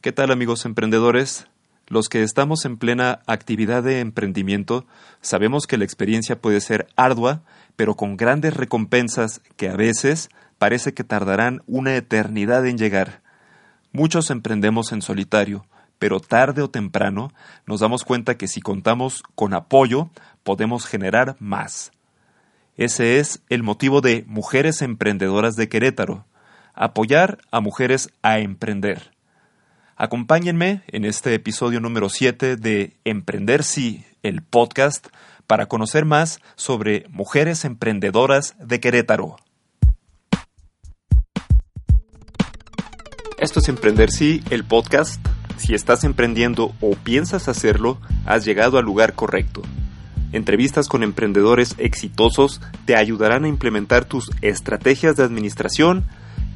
¿Qué tal amigos emprendedores? Los que estamos en plena actividad de emprendimiento sabemos que la experiencia puede ser ardua, pero con grandes recompensas que a veces parece que tardarán una eternidad en llegar. Muchos emprendemos en solitario, pero tarde o temprano nos damos cuenta que si contamos con apoyo podemos generar más. Ese es el motivo de Mujeres Emprendedoras de Querétaro, apoyar a mujeres a emprender. Acompáñenme en este episodio número 7 de Emprender Sí, el podcast, para conocer más sobre mujeres emprendedoras de Querétaro. Esto es Emprender Sí, el podcast. Si estás emprendiendo o piensas hacerlo, has llegado al lugar correcto. Entrevistas con emprendedores exitosos te ayudarán a implementar tus estrategias de administración,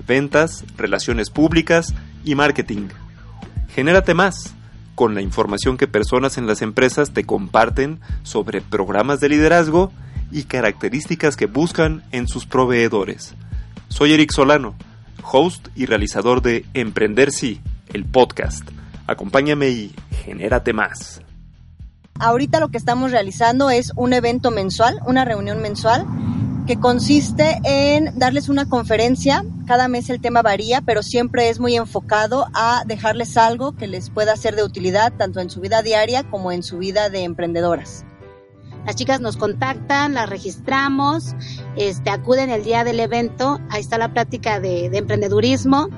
ventas, relaciones públicas y marketing. Genérate más con la información que personas en las empresas te comparten sobre programas de liderazgo y características que buscan en sus proveedores. Soy Eric Solano, host y realizador de Emprender Sí, el podcast. Acompáñame y genérate más. Ahorita lo que estamos realizando es un evento mensual, una reunión mensual que consiste en darles una conferencia. Cada mes el tema varía, pero siempre es muy enfocado a dejarles algo que les pueda ser de utilidad tanto en su vida diaria como en su vida de emprendedoras. Las chicas nos contactan, las registramos, este, acuden el día del evento, ahí está la plática de, de emprendedurismo.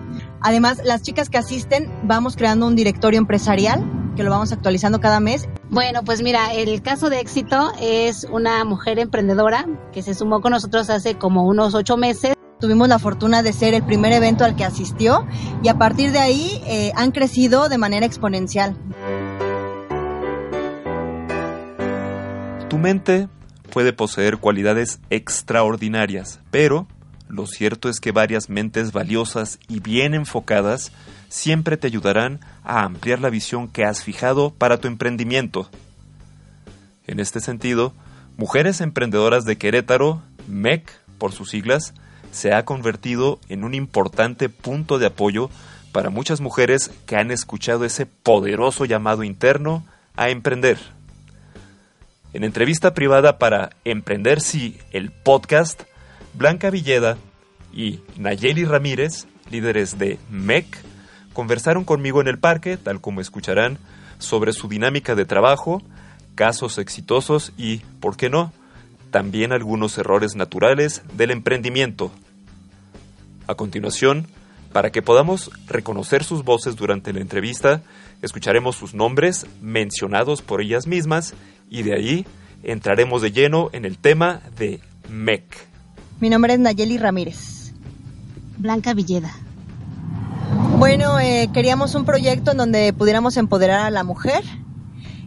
Además, las chicas que asisten, vamos creando un directorio empresarial que lo vamos actualizando cada mes. Bueno, pues mira, el caso de éxito es una mujer emprendedora que se sumó con nosotros hace como unos ocho meses. Tuvimos la fortuna de ser el primer evento al que asistió y a partir de ahí eh, han crecido de manera exponencial. Tu mente puede poseer cualidades extraordinarias, pero lo cierto es que varias mentes valiosas y bien enfocadas siempre te ayudarán a ampliar la visión que has fijado para tu emprendimiento. En este sentido, Mujeres Emprendedoras de Querétaro, MEC por sus siglas, se ha convertido en un importante punto de apoyo para muchas mujeres que han escuchado ese poderoso llamado interno a emprender. En entrevista privada para Emprender Sí, el podcast, Blanca Villeda y Nayeli Ramírez, líderes de MEC, conversaron conmigo en el parque, tal como escucharán, sobre su dinámica de trabajo, casos exitosos y, ¿por qué no?, también algunos errores naturales del emprendimiento. A continuación, para que podamos reconocer sus voces durante la entrevista, escucharemos sus nombres mencionados por ellas mismas y de ahí entraremos de lleno en el tema de MEC. Mi nombre es Nayeli Ramírez. Blanca Villeda. Bueno, eh, queríamos un proyecto en donde pudiéramos empoderar a la mujer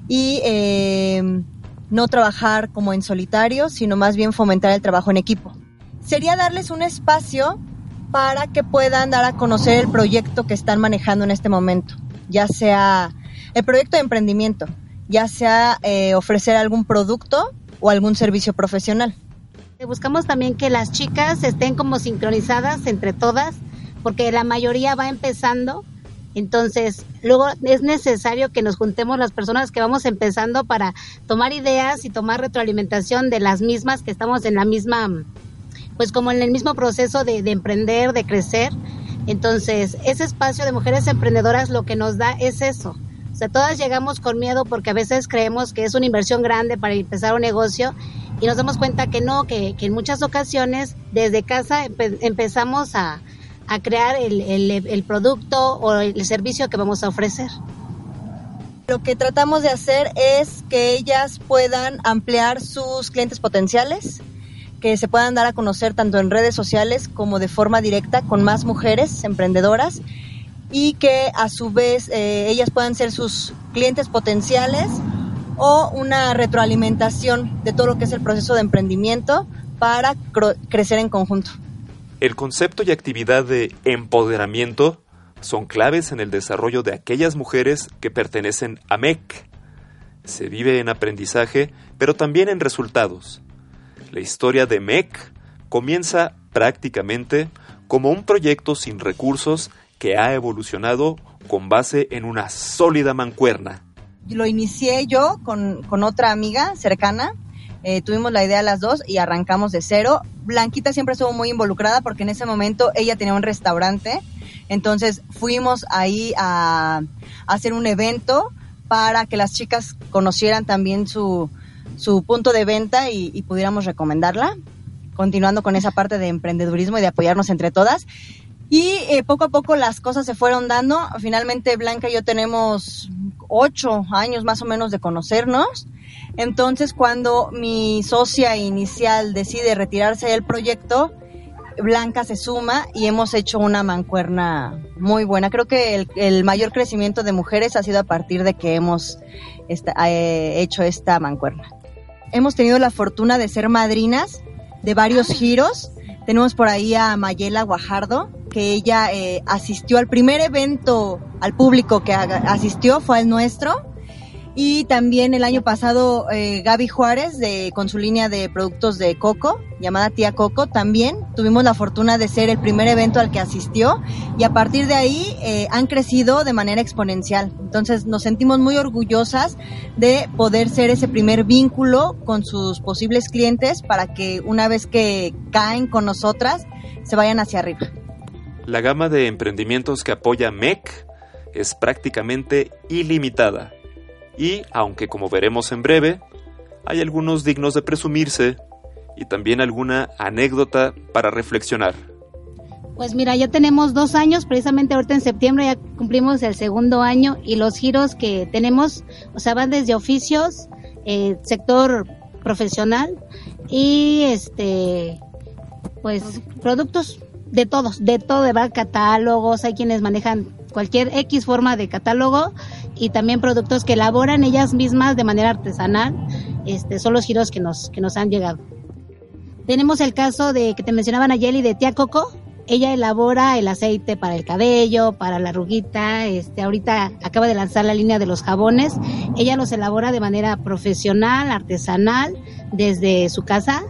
y eh, no trabajar como en solitario, sino más bien fomentar el trabajo en equipo. Sería darles un espacio para que puedan dar a conocer el proyecto que están manejando en este momento, ya sea el proyecto de emprendimiento, ya sea eh, ofrecer algún producto o algún servicio profesional. Buscamos también que las chicas estén como sincronizadas entre todas porque la mayoría va empezando. Entonces, luego es necesario que nos juntemos las personas que vamos empezando para tomar ideas y tomar retroalimentación de las mismas que estamos en la misma, pues como en el mismo proceso de, de emprender, de crecer. Entonces, ese espacio de mujeres emprendedoras lo que nos da es eso. O sea, todas llegamos con miedo porque a veces creemos que es una inversión grande para empezar un negocio y nos damos cuenta que no, que, que en muchas ocasiones desde casa empe empezamos a, a crear el, el, el, producto o el servicio que vamos a ofrecer. Lo que tratamos de hacer es que ellas puedan ampliar sus clientes potenciales, que se puedan dar a conocer tanto en redes sociales como de forma directa con más mujeres emprendedoras y que a su vez eh, ellas puedan ser sus clientes potenciales o una retroalimentación de todo lo que es el proceso de emprendimiento para crecer en conjunto. El concepto y actividad de empoderamiento son claves en el desarrollo de aquellas mujeres que pertenecen a MEC. Se vive en aprendizaje, pero también en resultados. La historia de MEC comienza prácticamente como un proyecto sin recursos que ha evolucionado con base en una sólida mancuerna. Lo inicié yo con, con otra amiga cercana. Eh, tuvimos la idea las dos y arrancamos de cero. Blanquita siempre estuvo muy involucrada porque en ese momento ella tenía un restaurante. Entonces fuimos ahí a, hacer un evento para que las chicas conocieran también su, su punto de venta y, y pudiéramos recomendarla, continuando con esa parte de emprendedurismo y de apoyarnos entre todas. Y eh, poco a poco las cosas se fueron dando. Finalmente Blanca y yo tenemos ocho años más o menos de conocernos. Entonces cuando mi socia inicial decide retirarse del proyecto, Blanca se suma y hemos hecho una mancuerna muy buena. Creo que el, mayor crecimiento de mujeres ha sido a partir de que hemos eh, hecho esta mancuerna. Hemos tenido la fortuna de ser madrinas de varios giros. Tenemos por ahí a Mayela Guajardo, que ella eh, asistió al primer evento al público que asistió, fue al nuestro. Y también el año pasado eh, Gaby Juárez con su línea de productos de Coco, llamada Tía Coco, también tuvimos la fortuna de ser el primer evento al que asistió y a partir de ahí eh, han crecido de manera exponencial. Entonces nos sentimos muy orgullosas de poder ser ese primer vínculo con sus posibles clientes para que una vez que caen con nosotras se vayan hacia arriba. La gama de emprendimientos que apoya MEC es prácticamente ilimitada. Y, aunque como veremos en breve, hay algunos dignos de presumirse y también alguna anécdota para reflexionar. Pues mira, ya tenemos dos años, precisamente ahorita en septiembre ya cumplimos el segundo año y los giros que tenemos, o sea, van desde oficios, eh, sector profesional y este, pues productos de todos, de todo, de catálogos, hay quienes manejan cualquier X forma de catálogo y también productos que elaboran ellas mismas de manera artesanal, este, son los giros que nos, que nos han llegado. Tenemos el caso de que te mencionaban ayer y de Tía Coco, ella elabora el aceite para el cabello, para la ruguita, este, ahorita acaba de lanzar la línea de los jabones, ella los elabora de manera profesional, artesanal, desde su casa,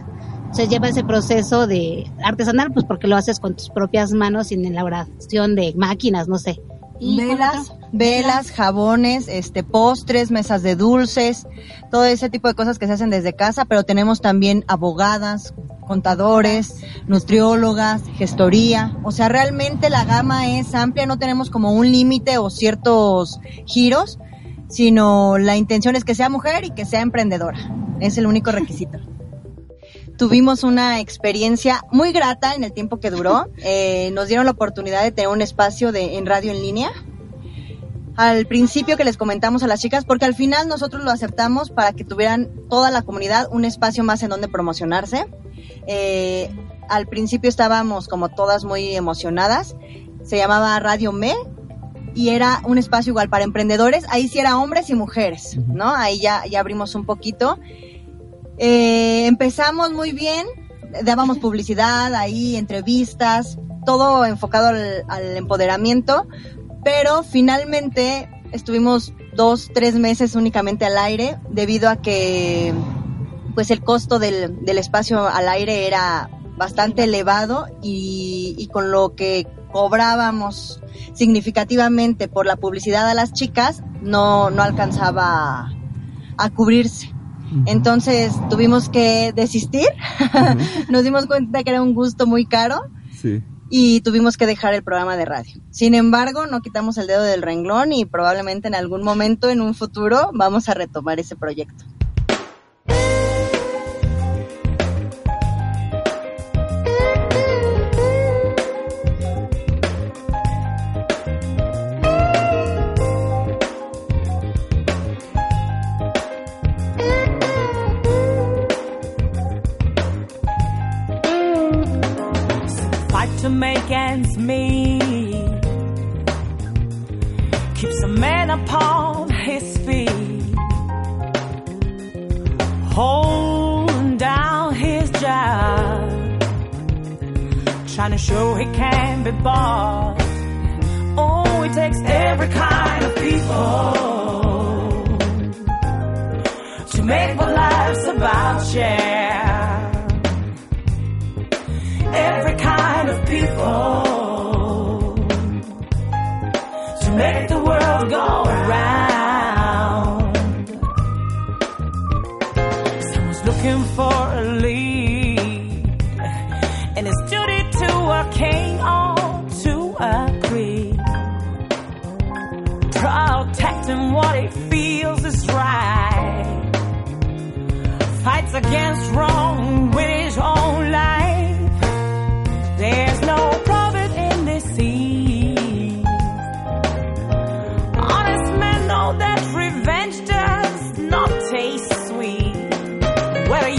se lleva ese proceso de artesanal, pues porque lo haces con tus propias manos sin elaboración de máquinas, no sé. velas, velas, jabones, este, postres, mesas de dulces, todo ese tipo de cosas que se hacen desde casa, pero tenemos también abogadas, contadores, nutriólogas, gestoría, o sea, realmente la gama es amplia, no tenemos como un límite o ciertos giros, sino la intención es que sea mujer y que sea emprendedora. Es el único requisito tuvimos una experiencia muy grata en el tiempo que duró. Eh, nos dieron la oportunidad de tener un espacio de, en radio en línea. Al principio que les comentamos a las chicas, porque al final nosotros lo aceptamos para que tuvieran toda la comunidad un espacio más en donde promocionarse. Eh, al principio estábamos como todas muy emocionadas. Se llamaba Radio Me, y era un espacio igual para emprendedores. Ahí sí era hombres y mujeres, ¿no? Ahí ya, ya abrimos un poquito. Eh, empezamos muy bien, dábamos publicidad ahí, entrevistas, todo enfocado al, empoderamiento, pero finalmente estuvimos dos, tres meses únicamente al aire debido a que pues el costo del, del espacio al aire era bastante elevado y, y con lo que cobrábamos significativamente por la publicidad a las chicas no, no alcanzaba a cubrirse. Entonces tuvimos que desistir. Nos dimos cuenta que era un gusto muy caro. Sí. Y tuvimos que dejar el programa de radio. Sin embargo, no quitamos el dedo del renglón y probablemente en algún momento, en un futuro, vamos a retomar ese proyecto. People to make our life's about share. Every kind of people to make the world go round. Someone's looking for against wrong with his own life. There's no profit in this scene. Honest men know that revenge does not taste sweet. Whether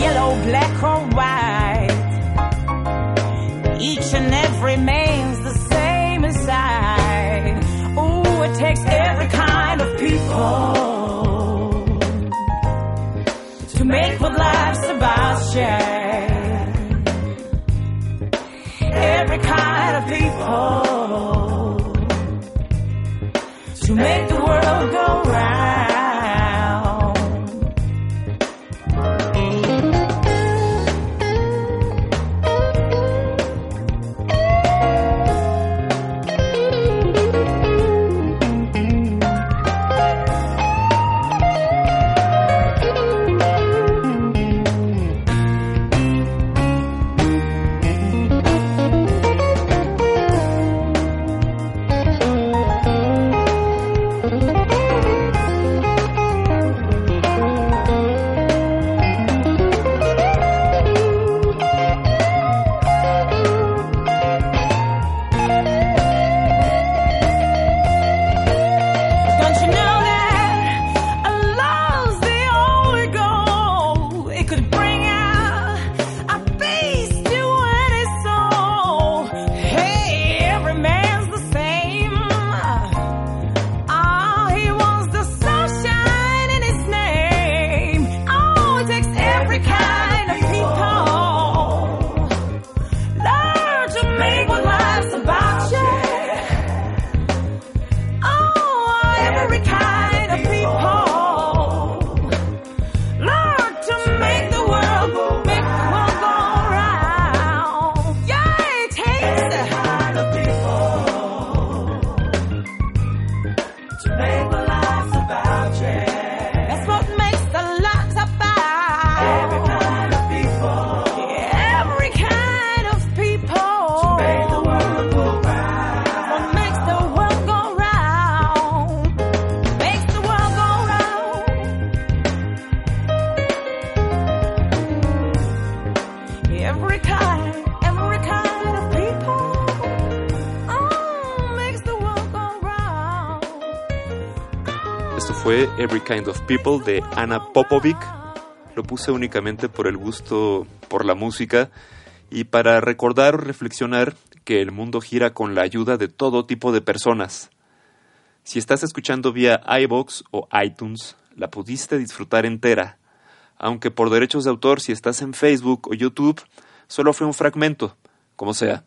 to make the world go round. Every Kind of People de Anna Popovic. Lo puse únicamente por el gusto por la música y para recordar o reflexionar que el mundo gira con la ayuda de todo tipo de personas. Si estás escuchando vía iBox o iTunes, la pudiste disfrutar entera, aunque por derechos de autor si estás en Facebook o YouTube, solo fue un fragmento, como sea.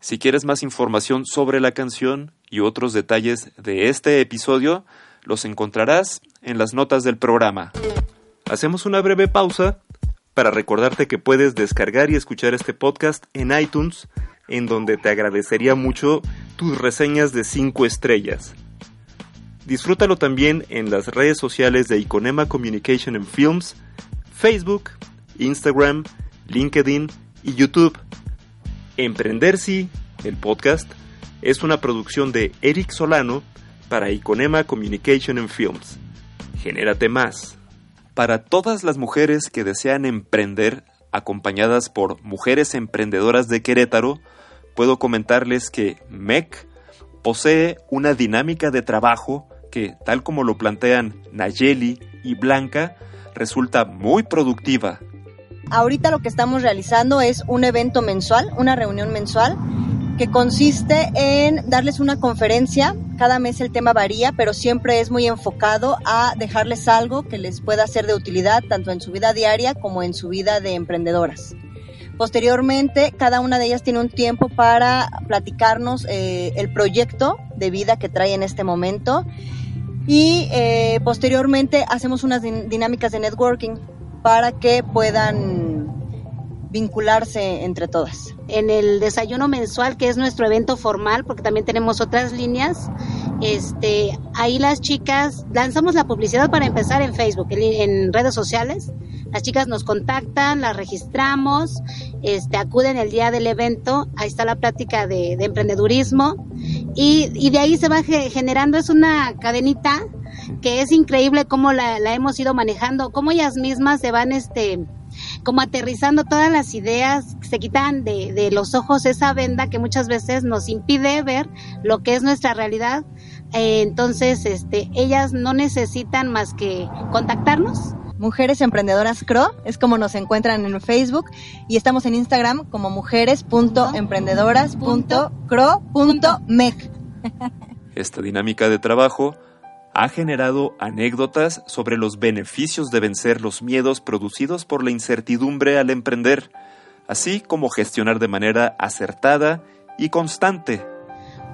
Si quieres más información sobre la canción y otros detalles de este episodio, los encontrarás en las notas del programa. Hacemos una breve pausa para recordarte que puedes descargar y escuchar este podcast en iTunes, en donde te agradecería mucho tus reseñas de 5 estrellas. Disfrútalo también en las redes sociales de Iconema Communication and Films, Facebook, Instagram, LinkedIn y YouTube. Emprender sí, el podcast, es una producción de Eric Solano para Iconema Communication and Films. Genérate más. Para todas las mujeres que desean emprender, acompañadas por mujeres emprendedoras de Querétaro, puedo comentarles que MEC posee una dinámica de trabajo que, tal como lo plantean Nayeli y Blanca, resulta muy productiva. Ahorita lo que estamos realizando es un evento mensual, una reunión mensual, que consiste en darles una conferencia. Cada mes el tema varía, pero siempre es muy enfocado a dejarles algo que les pueda ser de utilidad tanto en su vida diaria como en su vida de emprendedoras. Posteriormente, cada una de ellas tiene un tiempo para platicarnos eh, el proyecto de vida que trae en este momento y eh, posteriormente hacemos unas din- dinámicas de networking para que puedan vincularse entre todas. en el desayuno mensual, que es nuestro evento formal, porque también tenemos otras líneas. Este, ahí las chicas lanzamos la publicidad para empezar en Facebook, en, redes sociales. Las chicas nos contactan, las registramos, este, acuden el día del evento, ahí está la plática de, de emprendedurismo y, y de ahí se va ge- generando, es una cadenita que es increíble cómo la, la hemos ido manejando, cómo ellas mismas se van este como aterrizando todas las ideas, se quitan de, de los ojos esa venda que muchas veces nos impide ver lo que es nuestra realidad. Eh, entonces, este, ellas no necesitan más que contactarnos Mujeres Emprendedoras CRO es como nos encuentran en Facebook y estamos en Instagram como mujeres.emprendedoras.cro.mec. Esta dinámica de trabajo ha generado anécdotas sobre los beneficios de vencer los miedos producidos por la incertidumbre al emprender, así como gestionar de manera acertada y constante.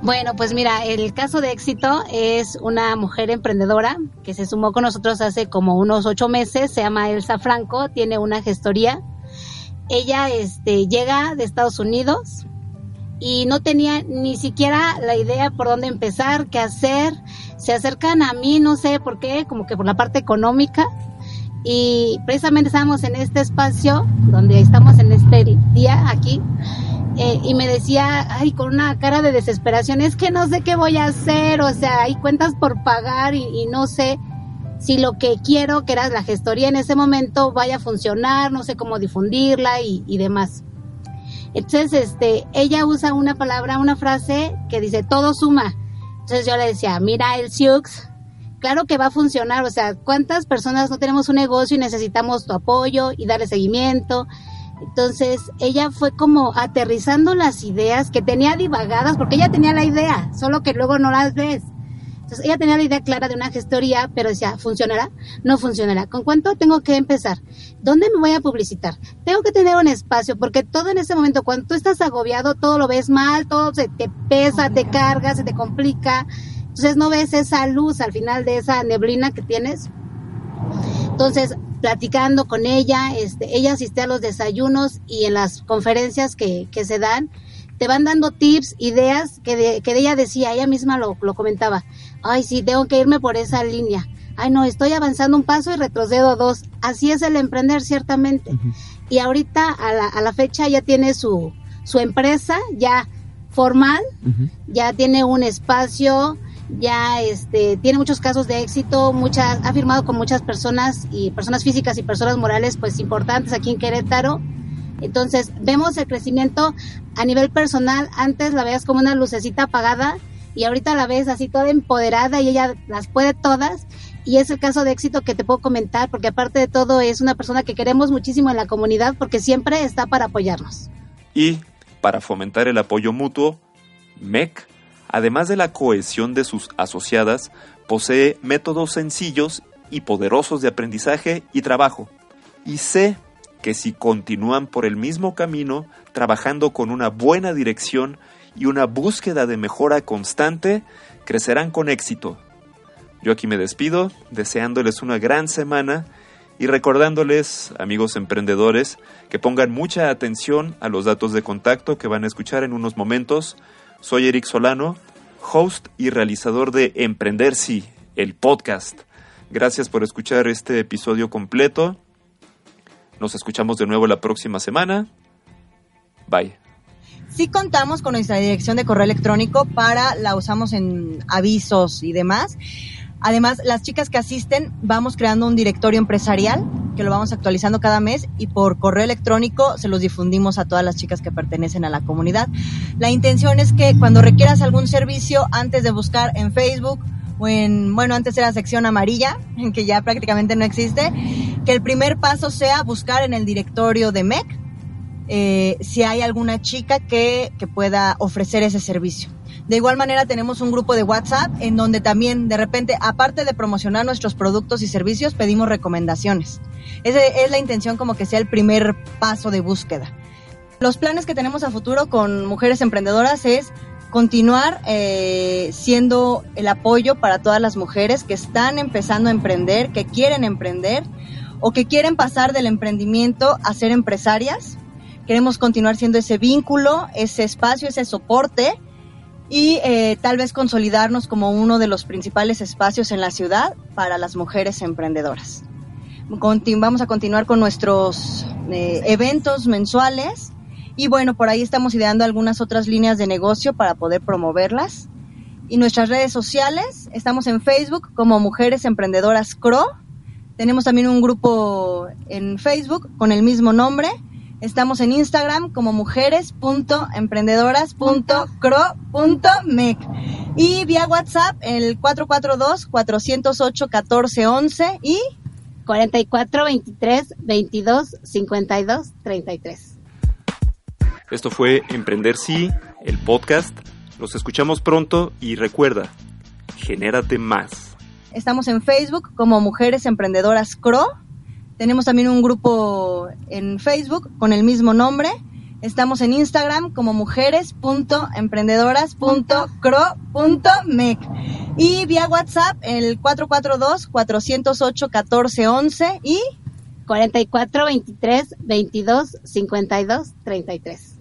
Bueno, pues mira, el caso de éxito es una mujer emprendedora que se sumó con nosotros hace como unos ocho meses, se llama Elsa Franco, tiene una gestoría. Ella este, llega de Estados Unidos y no tenía ni siquiera la idea por dónde empezar, qué hacer. Se acercan a mí, no sé por qué, como que por la parte económica. Y precisamente estábamos en este espacio donde estamos en este día aquí eh, y me decía, ay, con una cara de desesperación, es que no sé qué voy a hacer, o sea, hay cuentas por pagar y, no sé si lo que quiero, que era la gestoría en ese momento, vaya a funcionar, no sé cómo difundirla y demás. Entonces, este, ella usa una palabra, una frase que dice, todo suma. Entonces yo le decía, mira el Siux, claro que va a funcionar, o sea, ¿cuántas personas no tenemos un negocio y necesitamos tu apoyo y darle seguimiento? Entonces ella fue como aterrizando las ideas que tenía divagadas, porque ella tenía la idea, solo que luego no las ves. Entonces ella tenía la idea clara de una gestoría, pero decía, ¿funcionará? No funcionará. ¿Con cuánto tengo que empezar? ¿Dónde me voy a publicitar? Tengo que tener un espacio, porque todo en ese momento, cuando tú estás agobiado, todo lo ves mal, todo se te pesa, te carga, se te complica. Entonces no ves esa luz al final de esa neblina que tienes. Entonces, platicando con ella, este, ella asiste a los desayunos y en las conferencias que, que se dan, te van dando tips, ideas que de, que de ella decía, ella misma lo, lo comentaba. Ay, sí, tengo que irme por esa línea. Ay, no, estoy avanzando un paso y retrocedo dos. Así es el emprender, ciertamente. Y ahorita, a la, a la fecha, ya tiene su, su empresa ya formal, ya tiene un espacio, ya este tiene muchos casos de éxito, muchas ha firmado con muchas personas y personas físicas y personas morales pues importantes aquí en Querétaro. Entonces, vemos el crecimiento a nivel personal, antes la veías como una lucecita apagada y ahorita la ves así toda empoderada y ella las puede todas y es el caso de éxito que te puedo comentar porque aparte de todo es una persona que queremos muchísimo en la comunidad porque siempre está para apoyarnos. Y, para fomentar el apoyo mutuo, MEC, además de la cohesión de sus asociadas, posee métodos sencillos y poderosos de aprendizaje y trabajo. Y sé que si continúan por el mismo camino, trabajando con una buena dirección y una búsqueda de mejora constante, crecerán con éxito. Yo aquí me despido, deseándoles una gran semana y recordándoles, amigos emprendedores, que pongan mucha atención a los datos de contacto que van a escuchar en unos momentos. Soy Eric Solano, host y realizador de Emprender Sí, el podcast. Gracias por escuchar este episodio completo. Nos escuchamos de nuevo la próxima semana. Bye. Sí contamos con nuestra dirección de correo electrónico para la usamos en avisos y demás. Además, las chicas que asisten vamos creando un directorio empresarial que lo vamos actualizando cada mes y por correo electrónico se los difundimos a todas las chicas que pertenecen a la comunidad. La intención es que cuando requieras algún servicio antes de buscar en Facebook o en, bueno, antes era sección amarilla, en que ya prácticamente no existe, que el primer paso sea buscar en el directorio de MEC eh, si hay alguna chica que, que pueda ofrecer ese servicio. De igual manera tenemos un grupo de WhatsApp en donde también de repente, aparte de promocionar nuestros productos y servicios, pedimos recomendaciones. Esa es la intención como que sea el primer paso de búsqueda. Los planes que tenemos a futuro con mujeres emprendedoras es continuar eh, siendo el apoyo para todas las mujeres que están empezando a emprender, que quieren emprender o que quieren pasar del emprendimiento a ser empresarias. Queremos continuar siendo ese vínculo, ese espacio, ese soporte y eh, tal vez consolidarnos como uno de los principales espacios en la ciudad para las mujeres emprendedoras. Conti- vamos a continuar con nuestros eh, eventos mensuales y bueno, por ahí estamos ideando algunas otras líneas de negocio para poder promoverlas. Y nuestras redes sociales, estamos en Facebook como Mujeres Emprendedoras CRO. Tenemos también un grupo en Facebook con el mismo nombre. Estamos en Instagram como mujeres.emprendedoras.cro.mec. Y vía WhatsApp el 442-408-1411 y 44 23 22 52 33. Esto fue Emprender Sí, el podcast. Los escuchamos pronto y recuerda, genérate más. Estamos en Facebook como Mujeres Emprendedoras CRO. Tenemos también un grupo en Facebook con el mismo nombre. Estamos en Instagram como mujeres.emprendedoras.cro.mec. Y vía WhatsApp el 442-408-1411 y 44 23 22 52 33.